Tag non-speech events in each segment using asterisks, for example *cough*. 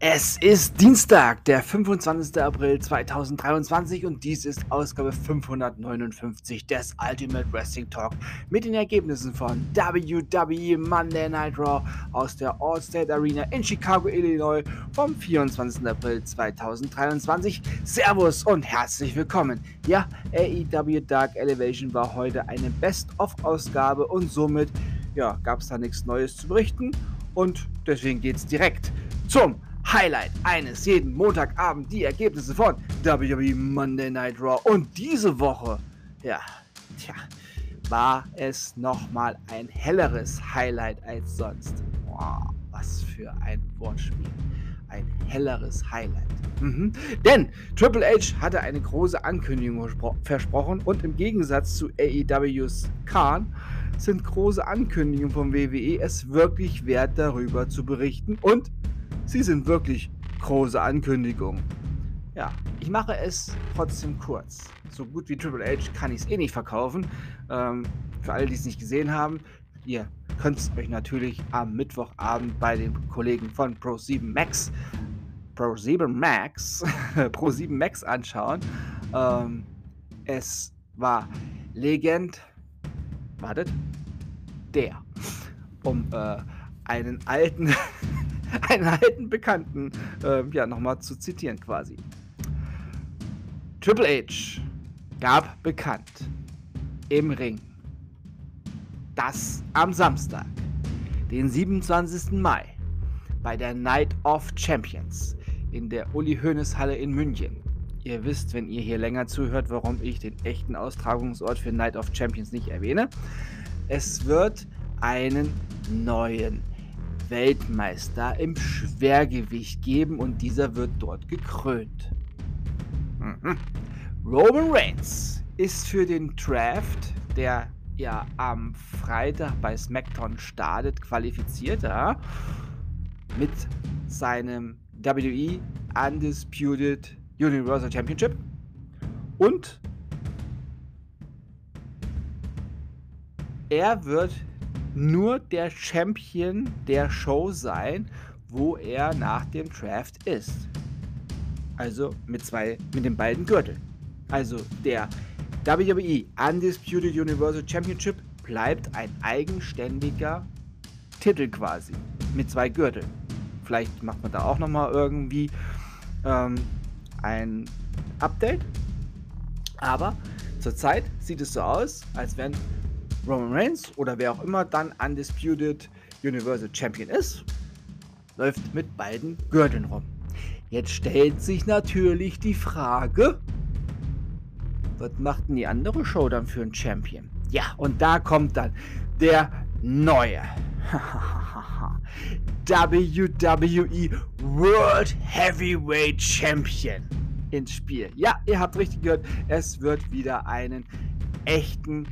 Es ist Dienstag, der 25. April 2023 und dies ist Ausgabe 559 des Ultimate Wrestling Talk mit den Ergebnissen von WWE Monday Night Raw aus der Allstate Arena in Chicago, Illinois vom 24. April 2023. Servus und herzlich willkommen. Ja, AEW Dark Elevation war heute eine Best-of-Ausgabe und somit ja, gab es da nichts Neues zu berichten und deswegen geht es direkt zum Highlight eines jeden Montagabend die Ergebnisse von WWE Monday Night Raw. Und diese Woche, ja, tja, war es nochmal ein helleres Highlight als sonst. Wow, was für ein Wortspiel. Ein helleres Highlight. Mhm. Denn Triple H hatte eine große Ankündigung versprochen und im Gegensatz zu AEWs Khan sind große Ankündigungen vom WWE es wirklich wert, darüber zu berichten und Sie sind wirklich große Ankündigungen. Ja, ich mache es trotzdem kurz. So gut wie Triple H kann ich es eh nicht verkaufen. Ähm, für alle, die es nicht gesehen haben, ihr könnt es euch natürlich am Mittwochabend bei den Kollegen von Pro7 Max Pro7 Max *laughs* Pro7 Max anschauen. Ähm, es war Legend. Wartet. Der. Um äh, einen alten *laughs* *laughs* einen alten Bekannten äh, ja nochmal zu zitieren quasi. Triple H gab bekannt im Ring, dass am Samstag, den 27. Mai, bei der Night of Champions in der Uli Hoeneß Halle in München. Ihr wisst, wenn ihr hier länger zuhört, warum ich den echten Austragungsort für Night of Champions nicht erwähne. Es wird einen neuen Weltmeister im Schwergewicht geben und dieser wird dort gekrönt. Mhm. Roman Reigns ist für den Draft, der ja am Freitag bei SmackDown startet, qualifiziert, ja, mit seinem WWE Undisputed Universal Championship und er wird nur der Champion der Show sein, wo er nach dem Draft ist. Also mit zwei, mit den beiden Gürteln. Also der WWE Undisputed Universal Championship bleibt ein eigenständiger Titel quasi. Mit zwei Gürteln. Vielleicht macht man da auch nochmal irgendwie ähm, ein Update. Aber zurzeit sieht es so aus, als wenn Roman Reigns oder wer auch immer dann Undisputed Universal Champion ist, läuft mit beiden Gürteln rum. Jetzt stellt sich natürlich die Frage, was macht denn die andere Show dann für einen Champion? Ja, und da kommt dann der neue *laughs* WWE World Heavyweight Champion ins Spiel. Ja, ihr habt richtig gehört, es wird wieder einen echten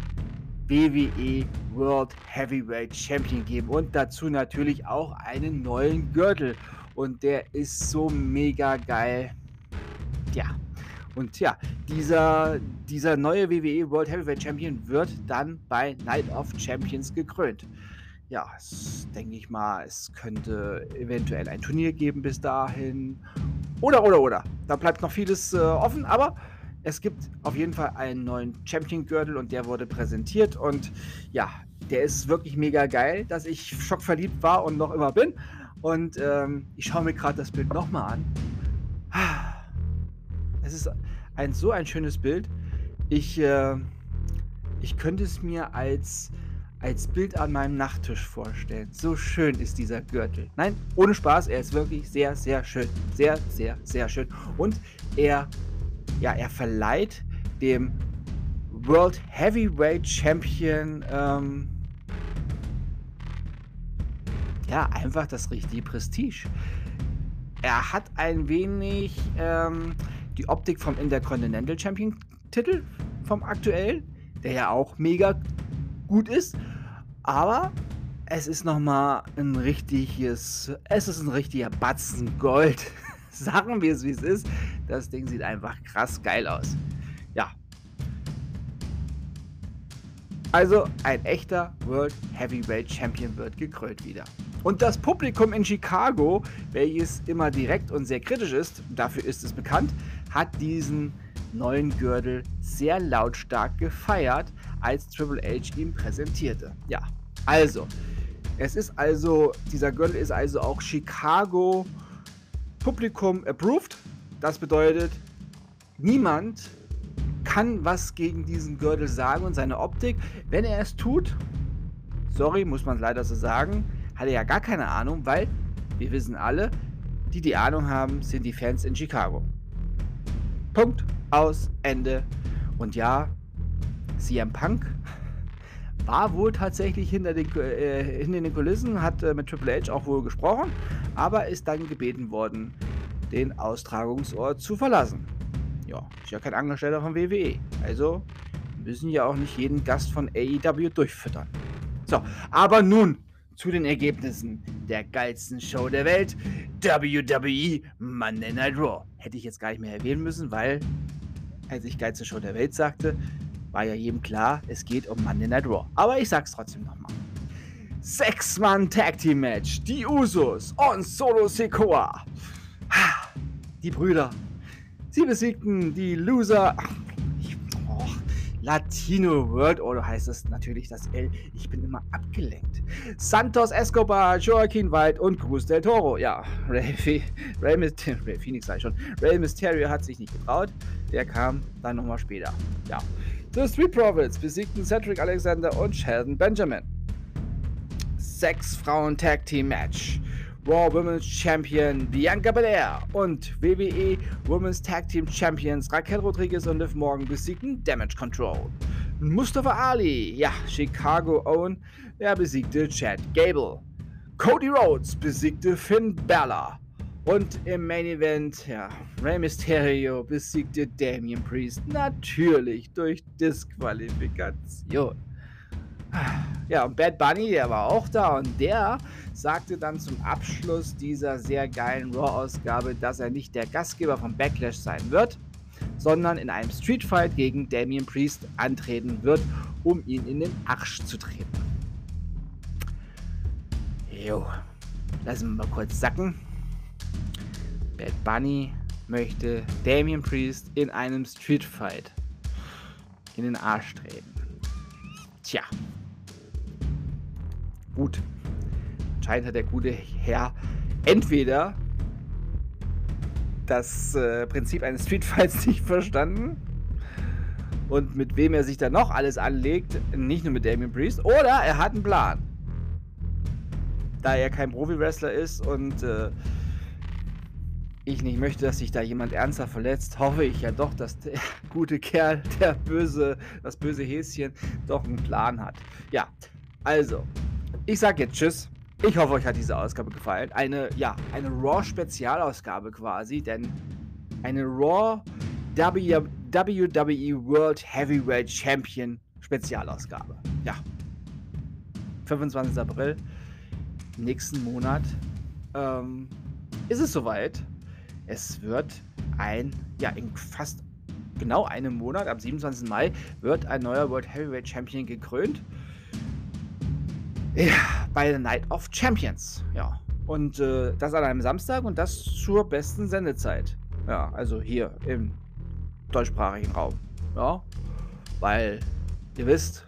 WWE World Heavyweight Champion geben und dazu natürlich auch einen neuen Gürtel. Und der ist so mega geil. Ja. Und ja, dieser, dieser neue WWE World Heavyweight Champion wird dann bei Night of Champions gekrönt. Ja, denke ich mal, es könnte eventuell ein Turnier geben bis dahin. Oder, oder, oder. Da bleibt noch vieles äh, offen, aber es gibt auf jeden Fall einen neuen Champion-Gürtel und der wurde präsentiert. Und ja, der ist wirklich mega geil, dass ich schockverliebt war und noch immer bin. Und ähm, ich schaue mir gerade das Bild nochmal an. Es ist ein so ein schönes Bild. Ich, äh, ich könnte es mir als, als Bild an meinem Nachttisch vorstellen. So schön ist dieser Gürtel. Nein, ohne Spaß, er ist wirklich sehr, sehr schön. Sehr, sehr, sehr schön. Und er ja, er verleiht dem World Heavyweight Champion ähm, ja einfach das richtige Prestige. Er hat ein wenig ähm, die Optik vom Intercontinental Champion Titel vom aktuellen, der ja auch mega gut ist, aber es ist nochmal ein richtiges, es ist ein richtiger Batzen Gold. *laughs* Sagen wir es, wie es ist. Das Ding sieht einfach krass geil aus. Ja. Also ein echter World Heavyweight Champion wird gekrönt wieder. Und das Publikum in Chicago, welches immer direkt und sehr kritisch ist, dafür ist es bekannt, hat diesen neuen Gürtel sehr lautstark gefeiert, als Triple H ihn präsentierte. Ja, also, es ist also, dieser Gürtel ist also auch Chicago Publikum approved. Das bedeutet, niemand kann was gegen diesen Gürtel sagen und seine Optik. Wenn er es tut, sorry, muss man leider so sagen, hat er ja gar keine Ahnung, weil wir wissen alle, die die Ahnung haben, sind die Fans in Chicago. Punkt, aus, Ende. Und ja, CM Punk war wohl tatsächlich hinter den, äh, hinter den Kulissen, hat äh, mit Triple H auch wohl gesprochen, aber ist dann gebeten worden, den Austragungsort zu verlassen. Ja, ist ja kein Angestellter von WWE. Also müssen ja auch nicht jeden Gast von AEW durchfüttern. So, aber nun zu den Ergebnissen der geilsten Show der Welt, WWE Monday Night Raw. Hätte ich jetzt gar nicht mehr erwähnen müssen, weil, als ich geilste Show der Welt sagte, war ja jedem klar, es geht um Monday Night Raw. Aber ich sag's trotzdem nochmal. Sechs-Mann Tag Team Match. Die Usos und Solo Sikoa. Die Brüder. Sie besiegten die Loser. Oh, Latino World Order heißt es natürlich das L. Ich bin immer abgelenkt. Santos Escobar, Joaquin White und Cruz del Toro. Ja, Ray, Phoenix sei schon. Ray Mysterio hat sich nicht getraut. Der kam dann nochmal später. Ja. The Street Profits besiegten Cedric Alexander und Sheldon Benjamin. Sechs Frauen Tag Team Match. Raw Women's Champion Bianca Belair und WWE Women's Tag Team Champions Raquel Rodriguez und Liv Morgan besiegten Damage Control. Mustafa Ali, ja, Chicago Owen, er besiegte Chad Gable. Cody Rhodes besiegte Finn Balor. Und im Main Event, ja, Rey Mysterio besiegte Damian Priest natürlich durch Disqualifikation. Ja, und Bad Bunny, der war auch da und der sagte dann zum Abschluss dieser sehr geilen Raw-Ausgabe, dass er nicht der Gastgeber von Backlash sein wird, sondern in einem Streetfight gegen Damian Priest antreten wird, um ihn in den Arsch zu treten. Jo, lassen wir mal kurz sacken. Bad Bunny möchte Damian Priest in einem Streetfight in den Arsch treten. Tja. Gut. Anscheinend hat der gute Herr entweder das äh, Prinzip eines Streetfights *laughs* nicht verstanden und mit wem er sich dann noch alles anlegt, nicht nur mit Damian Priest, oder er hat einen Plan. Da er kein Profi-Wrestler ist und äh, ich nicht möchte, dass sich da jemand ernsthaft verletzt, hoffe ich ja doch, dass der *laughs* gute Kerl, der böse, das böse Häschen, doch einen Plan hat. Ja, also, ich sag jetzt Tschüss. Ich hoffe, euch hat diese Ausgabe gefallen. Eine, ja, eine Raw-Spezialausgabe quasi, denn eine Raw WWE World Heavyweight Champion Spezialausgabe. Ja. 25. April, nächsten Monat, ähm, ist es soweit. Es wird ein, ja, in fast genau einem Monat, am 27. Mai, wird ein neuer World Heavyweight Champion gekrönt. Bei der Night of Champions. Ja. Und äh, das an einem Samstag und das zur besten Sendezeit. Ja, also hier im deutschsprachigen Raum. Ja. Weil ihr wisst,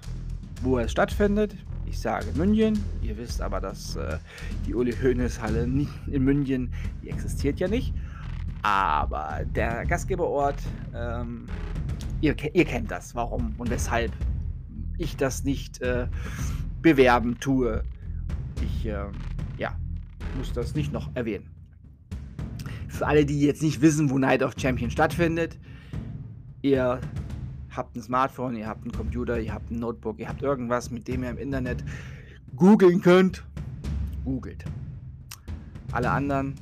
wo es stattfindet. Ich sage München. Ihr wisst aber, dass äh, die Uli Hoeneß Halle in München, die existiert ja nicht. Aber der Gastgeberort, ähm, ihr, ihr, kennt das, warum und weshalb ich das nicht äh, bewerben tue. Ich, äh, ja, muss das nicht noch erwähnen. Für alle, die jetzt nicht wissen, wo Night of Champion stattfindet, ihr habt ein Smartphone, ihr habt einen Computer, ihr habt ein Notebook, ihr habt irgendwas, mit dem ihr im Internet googeln könnt. Googelt. Alle anderen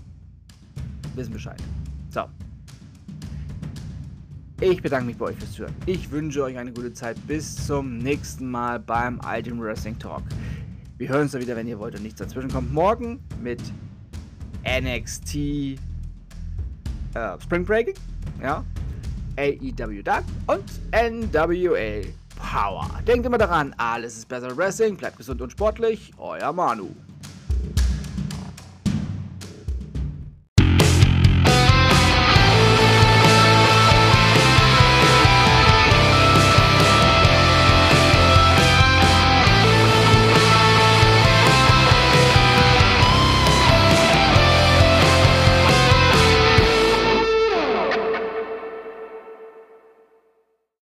wissen Bescheid. So. Ich bedanke mich bei euch fürs Zuhören. Ich wünsche euch eine gute Zeit. Bis zum nächsten Mal beim Ultimate Wrestling Talk. Wir hören uns dann wieder, wenn ihr wollt und nichts dazwischen kommt. Morgen mit NXT äh, Spring Breaking, ja, AEW Dark und NWA Power. Denkt immer daran, alles ist besser Wrestling. Bleibt gesund und sportlich. Euer Manu.